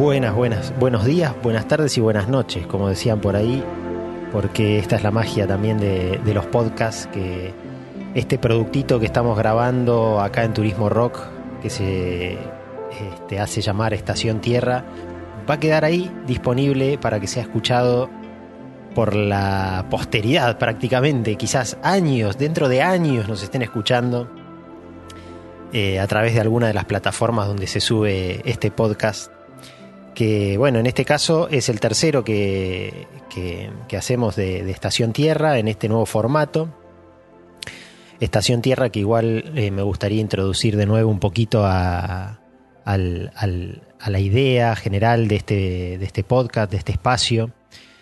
Buenas, buenas, buenos días, buenas tardes y buenas noches, como decían por ahí, porque esta es la magia también de, los podcasts, que este productito que estamos grabando acá en Turismo Rock, que se este, hace llamar Estación Tierra, va a quedar ahí disponible para que sea escuchado por la posteridad prácticamente, quizás años, dentro de años nos estén escuchando eh, a través de alguna de las plataformas donde se sube este podcast que bueno, en este caso es el tercero que, hacemos de, Estación Tierra en este nuevo formato. Estación Tierra que igual eh, me gustaría introducir de nuevo un poquito a, la idea general de este, de este podcast, de este espacio.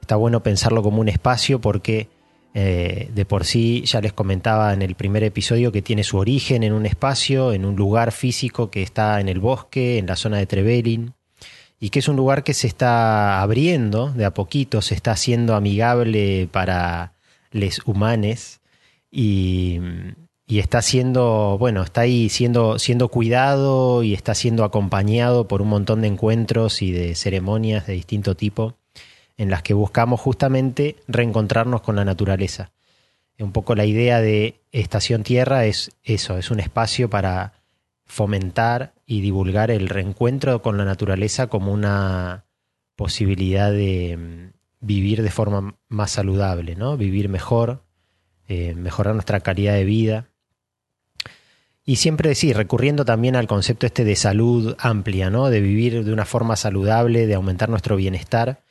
Está bueno pensarlo como un espacio porque eh, de por sí ya les comentaba en el primer episodio que tiene su origen en un espacio, en un lugar físico que está en el bosque, en la zona de Trevelin y que es un lugar que se está abriendo de a poquito, se está haciendo amigable para los humanos y, está siendo, bueno, está ahí siendo, siendo cuidado y está siendo acompañado por un montón de encuentros y de ceremonias de distinto tipo en las que buscamos justamente reencontrarnos con la naturaleza. Un poco la idea de Estación Tierra es eso, es un espacio para fomentar y divulgar el reencuentro con la naturaleza como una posibilidad de mm, vivir de forma más saludable, ¿no? Vivir mejor, eh, mejorar nuestra calidad de vida. Y siempre sí, recurriendo también al concepto este de salud amplia, ¿no? De vivir de una forma saludable, de aumentar nuestro bienestar,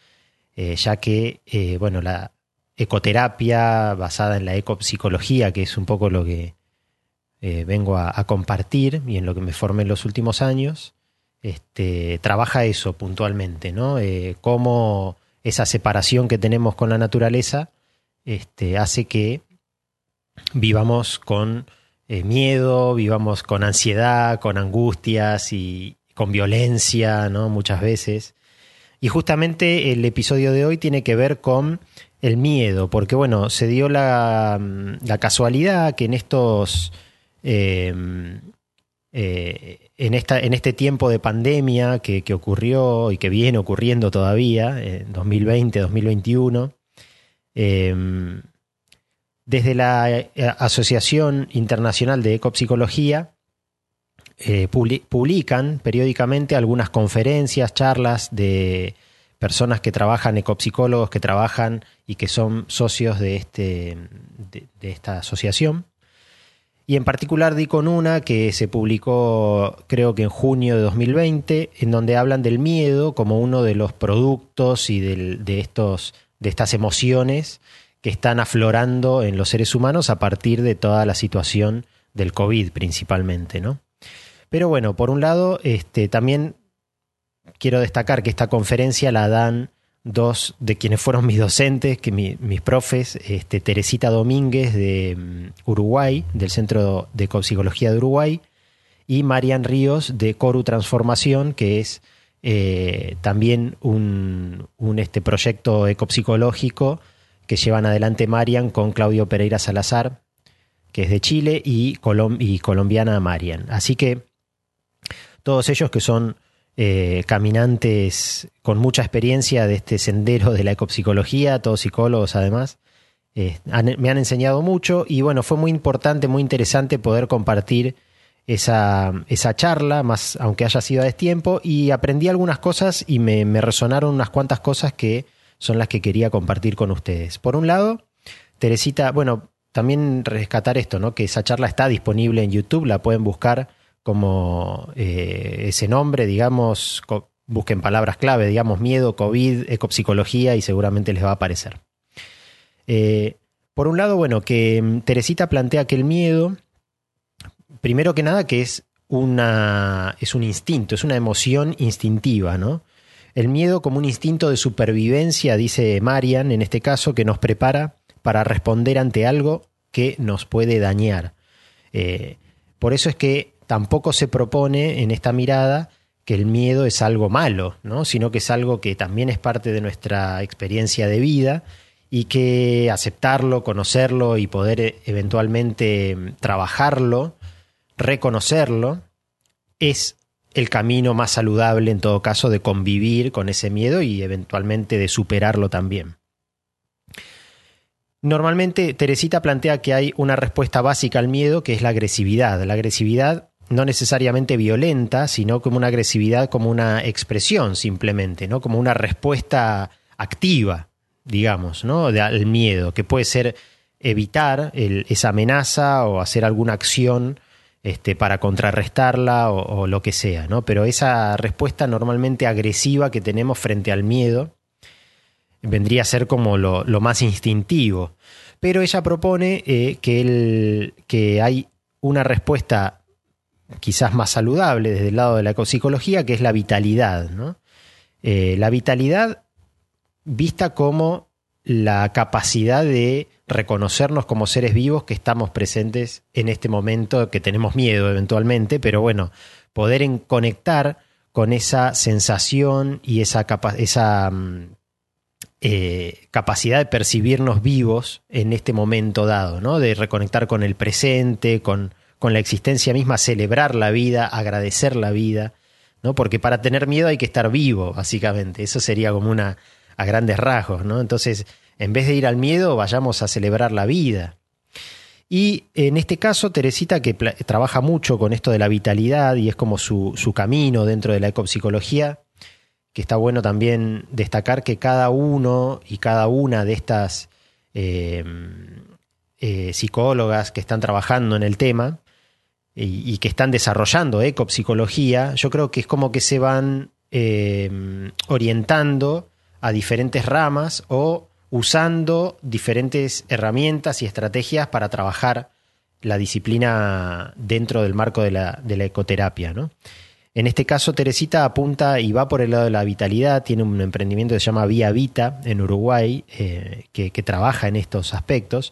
eh, ya que, eh, bueno, la ecoterapia basada en la ecopsicología, que es un poco lo que eh, vengo a, compartir y en lo que me formé en los últimos años, este, trabaja eso puntualmente, ¿no? Eh, cómo esa separación que tenemos con la naturaleza este, hace que vivamos con eh, miedo, vivamos con ansiedad, con angustias y con violencia, ¿no? Muchas veces. Y justamente el episodio de hoy tiene que ver con el miedo, porque bueno, se dio la, la casualidad que en estos Em, eh, en, esta, en este tiempo de pandemia que, ocurrió y que viene ocurriendo todavía, en 2020, 2021, em, desde la eh, Asociación Internacional de Ecopsicología, eh, publican periódicamente algunas conferencias, charlas de personas que trabajan, ecopsicólogos que trabajan y que son socios de, este, de esta asociación. Y en particular di con una que se publicó creo que en junio de 2020, en donde hablan del miedo como uno de los productos y de, estos, de estas emociones que están aflorando en los seres humanos a partir de toda la situación del COVID principalmente, ¿no? Pero bueno, por un lado, este, también quiero destacar que esta conferencia la dan dos de quienes fueron mis docentes, que mis profes, este, Teresita Domínguez de mm, Uruguay, del Centro de Psicología de Uruguay, y Marian Ríos de Coru Transformación, que es eh, también un, este, proyecto ecopsicológico que llevan adelante Marian con Claudio Pereira Salazar, que es de Chile, y, y colombiana Marian. Así que todos ellos que son eh, caminantes con mucha experiencia de este sendero de la ecopsicología, todos psicólogos además. Eh, me han enseñado mucho y bueno, fue muy importante, muy interesante poder compartir esa, esa charla, más aunque haya sido a destiempo, y aprendí algunas cosas y me, me resonaron unas cuantas cosas que son las que quería compartir con ustedes. Por un lado, Teresita, bueno, también rescatar esto, ¿no? Que esa charla está disponible en YouTube, la pueden buscar como eh, ese nombre, digamos, busquen palabras clave, digamos, miedo, COVID, ecopsicología y seguramente les va a aparecer. Eh, por un lado, bueno, que mm, Teresita plantea que el miedo, primero que nada, que es, una, es un instinto, es una emoción instintiva, ¿no? El miedo como un instinto de supervivencia, dice Marian, en este caso, que nos prepara para responder ante algo que nos puede dañar. Eh, por eso es que tampoco se propone en esta mirada que el miedo es algo malo, ¿no? sino que es algo que también es parte de nuestra experiencia de vida y que aceptarlo, conocerlo y poder eh, eventualmente trabajarlo, reconocerlo, es el camino más saludable en todo caso de convivir con ese miedo y eventualmente de superarlo también. Normalmente Teresita plantea que hay una respuesta básica al miedo que es la agresividad. La agresividad no necesariamente violenta, sino como una agresividad como una expresión simplemente, ¿no? Como una respuesta activa, digamos, ¿no? al miedo, que puede ser evitar esa amenaza o hacer alguna acción este, para contrarrestarla o, lo que sea, ¿no? Pero esa respuesta normalmente agresiva que tenemos frente al miedo vendría a ser como lo, más instintivo. Pero ella propone eh, que, el, que hay una respuesta quizás más saludable desde el lado de la ecopsicología, que es la vitalidad. ¿no? Eh, la vitalidad vista como la capacidad de reconocernos como seres vivos que estamos presentes en este momento, que tenemos miedo eventualmente, pero bueno, poder conectar con esa sensación y esa, esa mm, eh, capacidad de percibirnos vivos en este momento dado, ¿no? de reconectar con el presente, con, con la existencia misma, celebrar la vida, agradecer la vida, ¿no? porque para tener miedo hay que estar vivo, básicamente, eso sería como una a grandes rasgos, ¿no? Entonces, en vez de ir al miedo, vayamos a celebrar la vida. Y en este caso, Teresita, que trabaja mucho con esto de la vitalidad y es como su, camino dentro de la ecopsicología, que está bueno también destacar que cada uno y cada una de estas eh, eh, psicólogas que están trabajando en el tema y, que están desarrollando ecopsicología, yo creo que es como que se van eh, orientando a diferentes ramas o usando diferentes herramientas y estrategias para trabajar la disciplina dentro del marco de la, ecoterapia. ¿no? En este caso, Teresita apunta y va por el lado de la vitalidad, tiene un emprendimiento que se llama Vía Vita en Uruguay, eh, que, trabaja en estos aspectos,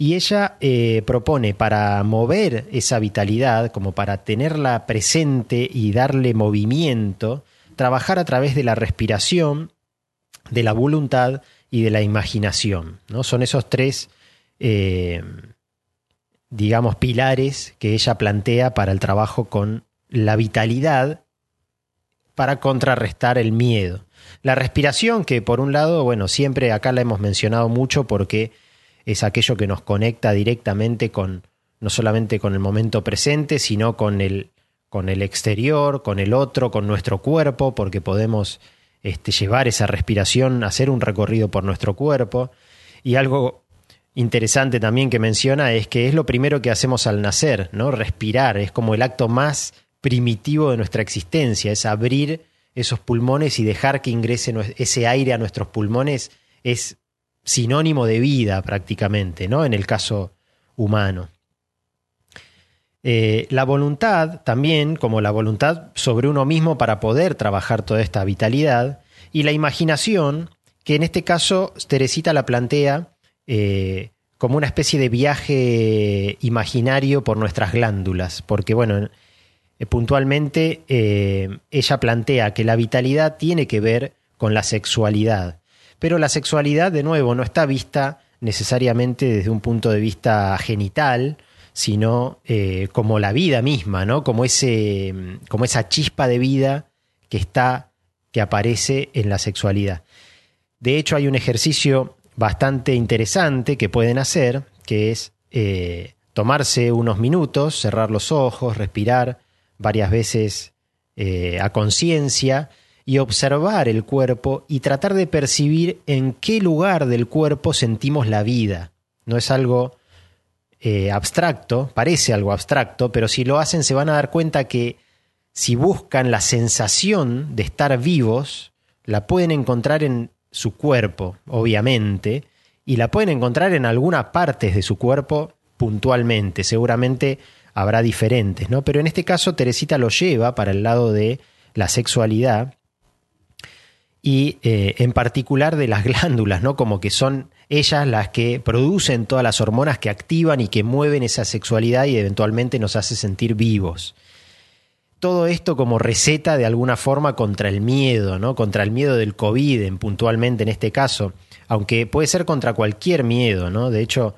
y ella eh, propone para mover esa vitalidad, como para tenerla presente y darle movimiento, trabajar a través de la respiración de la voluntad y de la imaginación. ¿no? Son esos tres, eh, digamos, pilares que ella plantea para el trabajo con la vitalidad para contrarrestar el miedo. La respiración, que por un lado, bueno, siempre acá la hemos mencionado mucho porque es aquello que nos conecta directamente con, no solamente con el momento presente, sino con el, con el exterior, con el otro, con nuestro cuerpo, porque podemos este, llevar esa respiración, hacer un recorrido por nuestro cuerpo. Y algo interesante también que menciona es que es lo primero que hacemos al nacer, ¿no? Respirar, es como el acto más primitivo de nuestra existencia, es abrir esos pulmones y dejar que ingrese ese aire a nuestros pulmones es sinónimo de vida prácticamente, ¿no? En el caso humano. Eh, la voluntad también, como la voluntad sobre uno mismo para poder trabajar toda esta vitalidad, y la imaginación, que en este caso Teresita la plantea eh, como una especie de viaje imaginario por nuestras glándulas, porque bueno, eh, puntualmente ella plantea que la vitalidad tiene que ver con la sexualidad, pero la sexualidad de nuevo no está vista necesariamente desde un punto de vista genital, sino eh, como la vida misma, ¿no? Como, ese, como esa chispa de vida que está, que aparece en la sexualidad. De hecho, hay un ejercicio bastante interesante que pueden hacer, que es eh, tomarse unos minutos, cerrar los ojos, respirar varias veces eh, a conciencia y observar el cuerpo y tratar de percibir en qué lugar del cuerpo sentimos la vida. No es algo eh, abstracto, parece algo abstracto, pero si lo hacen se van a dar cuenta que si buscan la sensación de estar vivos, la pueden encontrar en su cuerpo, obviamente, y la pueden encontrar en algunas partes de su cuerpo puntualmente, seguramente habrá diferentes, ¿no? Pero en este caso Teresita lo lleva para el lado de la sexualidad y eh, en particular de las glándulas, ¿no? Como que son ellas las que producen todas las hormonas que activan y que mueven esa sexualidad y eventualmente nos hace sentir vivos. Todo esto como receta de alguna forma contra el miedo, ¿no? Contra el miedo del COVID, en, puntualmente en este caso, aunque puede ser contra cualquier miedo, ¿no? De hecho,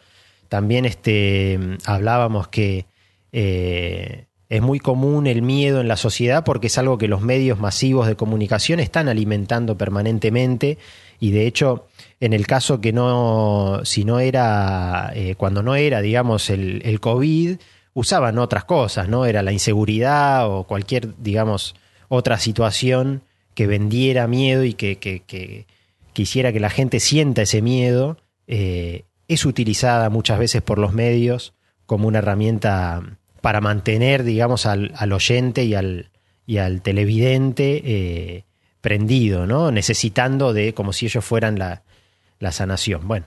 también este, hablábamos que eh, es muy común el miedo en la sociedad porque es algo que los medios masivos de comunicación están alimentando permanentemente y de hecho en el caso que no, si no era, eh, cuando no era, digamos, el, COVID, usaban otras cosas, ¿no? Era la inseguridad o cualquier, digamos, otra situación que vendiera miedo y que, que, que, que la gente sienta ese miedo, eh, es utilizada muchas veces por los medios como una herramienta para mantener, digamos, al, oyente y al, y al televidente eh, prendido, ¿no? Necesitando de, como si ellos fueran la, sanación. Bueno,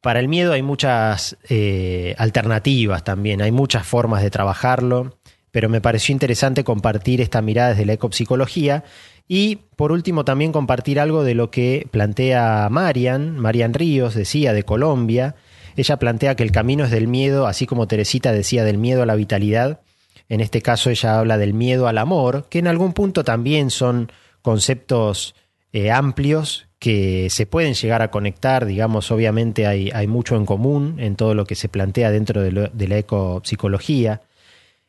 para el miedo hay muchas eh, alternativas también, hay muchas formas de trabajarlo, pero me pareció interesante compartir esta mirada desde la ecopsicología y por último también compartir algo de lo que plantea Marian, Marian Ríos, decía, de Colombia, ella plantea que el camino es del miedo, así como Teresita decía del miedo a la vitalidad. En este caso ella habla del miedo al amor, que en algún punto también son conceptos eh, amplios que se pueden llegar a conectar, digamos, obviamente hay, mucho en común en todo lo que se plantea dentro de, la ecopsicología.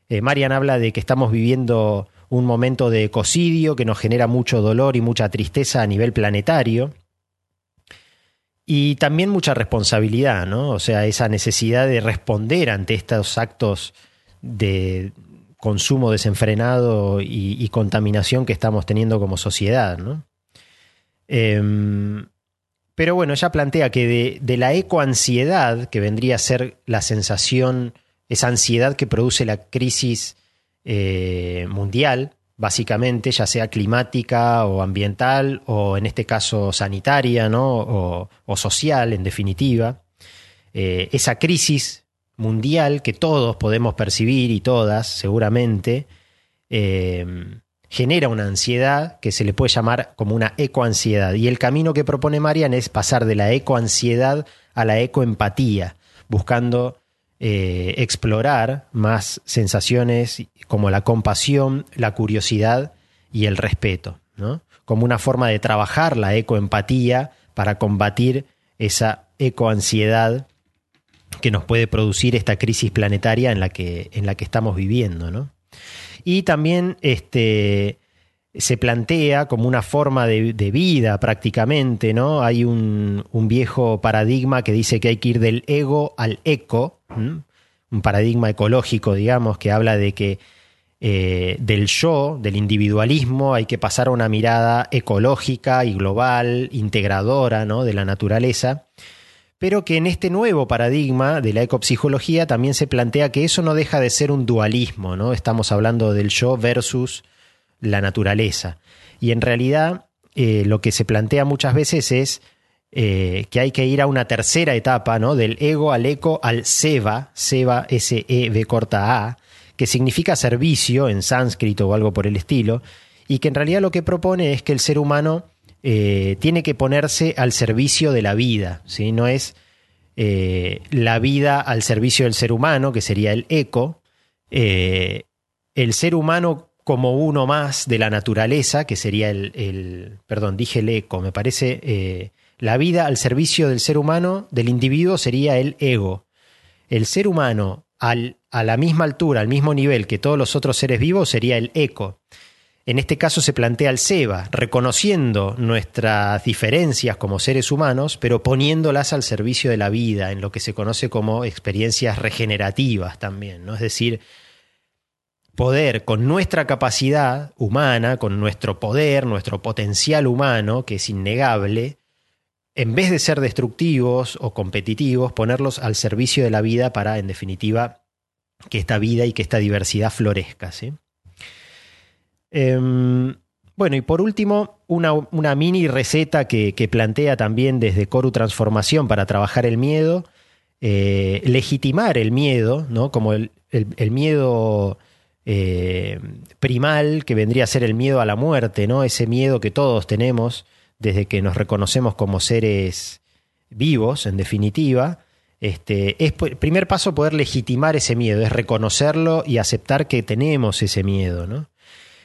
Eh, Marian habla de que estamos viviendo un momento de ecocidio que nos genera mucho dolor y mucha tristeza a nivel planetario. Y también mucha responsabilidad, ¿no? O sea, esa necesidad de responder ante estos actos de consumo desenfrenado y, contaminación que estamos teniendo como sociedad, ¿no? Em, pero bueno, ella plantea que de, la ecoansiedad, que vendría a ser la sensación, esa ansiedad que produce la crisis eh, mundial, básicamente, ya sea climática o ambiental o en este caso sanitaria ¿no? o, social, en definitiva. Eh, esa crisis mundial que todos podemos percibir y todas seguramente, eh, genera una ansiedad que se le puede llamar como una ecoansiedad. Y el camino que propone Marian es pasar de la ecoansiedad a la ecoempatía, buscando eh, explorar más sensaciones como la compasión, la curiosidad y el respeto, ¿no? como una forma de trabajar la ecoempatía para combatir esa ecoansiedad que nos puede producir esta crisis planetaria en la que, en la que estamos viviendo. ¿no? Y también este, se plantea como una forma de, vida prácticamente, ¿no? Hay un, viejo paradigma que dice que hay que ir del ego al eco, un paradigma ecológico, digamos, que habla de que eh, del yo, del individualismo, hay que pasar a una mirada ecológica y global, integradora, ¿no? De la naturaleza pero que en este nuevo paradigma de la ecopsicología también se plantea que eso no deja de ser un dualismo, ¿no? Estamos hablando del yo versus la naturaleza. Y en realidad eh, lo que se plantea muchas veces es eh, que hay que ir a una tercera etapa, ¿no? Del ego al eco al seva, seva S-E-V corta A, que significa servicio en sánscrito o algo por el estilo, y que en realidad lo que propone es que el ser humano eh, tiene que ponerse al servicio de la vida, ¿sí? No es la vida al servicio del ser humano, que sería el eco. el ser humano como uno más de la naturaleza, que sería el, perdón, dije el eco, me parece, eh, la vida al servicio del ser humano, del individuo, sería el ego. El ser humano al, a la misma altura, al mismo nivel que todos los otros seres vivos, sería el eco. En este caso se plantea el SEBA, reconociendo nuestras diferencias como seres humanos, pero poniéndolas al servicio de la vida, en lo que se conoce como experiencias regenerativas también, ¿no? Es decir, poder con nuestra capacidad humana, con nuestro poder, nuestro potencial humano, que es innegable, en vez de ser destructivos o competitivos, ponerlos al servicio de la vida para, en definitiva, que esta vida y que esta diversidad florezca. Em, bueno, y por último, una, mini receta que, plantea también desde Coru Transformación para trabajar el miedo, eh, legitimar el miedo, ¿no? como el miedo eh, primal que vendría a ser el miedo a la muerte, ¿no? Ese miedo que todos tenemos desde que nos reconocemos como seres vivos, en definitiva. Este, es primer paso poder legitimar ese miedo, es reconocerlo y aceptar que tenemos ese miedo, ¿no?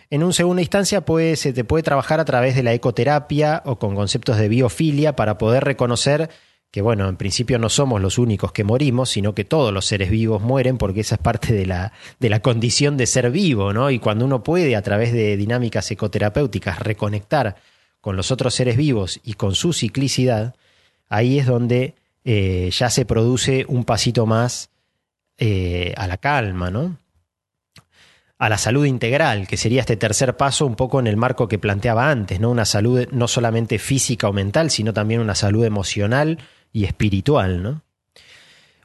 En una segunda instancia puede, se te puede trabajar a través de la ecoterapia o con conceptos de biofilia para poder reconocer que bueno, en principio no somos los únicos que morimos, sino que todos los seres vivos mueren porque esa es parte de la, de la condición de ser vivo, ¿no? Y cuando uno puede a través de dinámicas ecoterapéuticas reconectar con los otros seres vivos y con su ciclicidad, ahí es donde eh, ya se produce un pasito más eh, a la calma, ¿no? a la salud integral, que sería este tercer paso un poco en el marco que planteaba antes, ¿no? Una salud no solamente física o mental, sino también una salud emocional y espiritual, ¿no?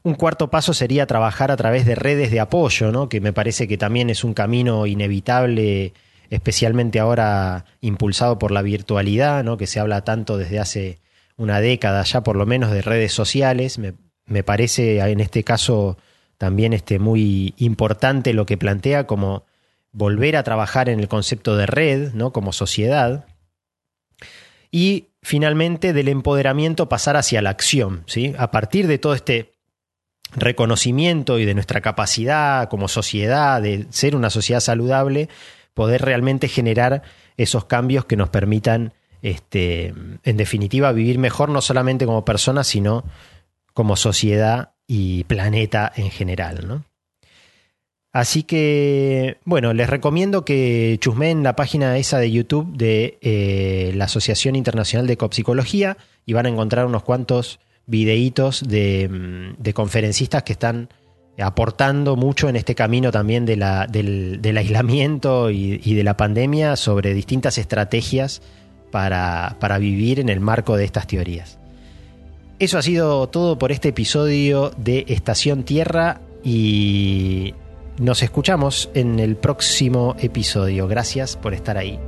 Un cuarto paso sería trabajar a través de redes de apoyo, ¿no? que me parece que también es un camino inevitable, especialmente ahora impulsado por la virtualidad, ¿no? que se habla tanto desde hace una década ya por lo menos de redes sociales. Me, me parece en este caso también este, muy importante lo que plantea como volver a trabajar en el concepto de red, ¿no? como sociedad. Y finalmente del empoderamiento pasar hacia la acción. ¿sí? A partir de todo este reconocimiento y de nuestra capacidad como sociedad de ser una sociedad saludable, poder realmente generar esos cambios que nos permitan, este, en definitiva, vivir mejor no solamente como personas, sino como sociedad y planeta en general. ¿no? Así que, bueno, les recomiendo que chusmeen la página esa de YouTube de eh, la Asociación Internacional de Copsicología y van a encontrar unos cuantos videitos de, mm, conferencistas que están aportando mucho en este camino también de la, del, aislamiento y, de la pandemia sobre distintas estrategias para vivir en el marco de estas teorías. Eso ha sido todo por este episodio de Estación Tierra y nos escuchamos en el próximo episodio. Gracias por estar ahí.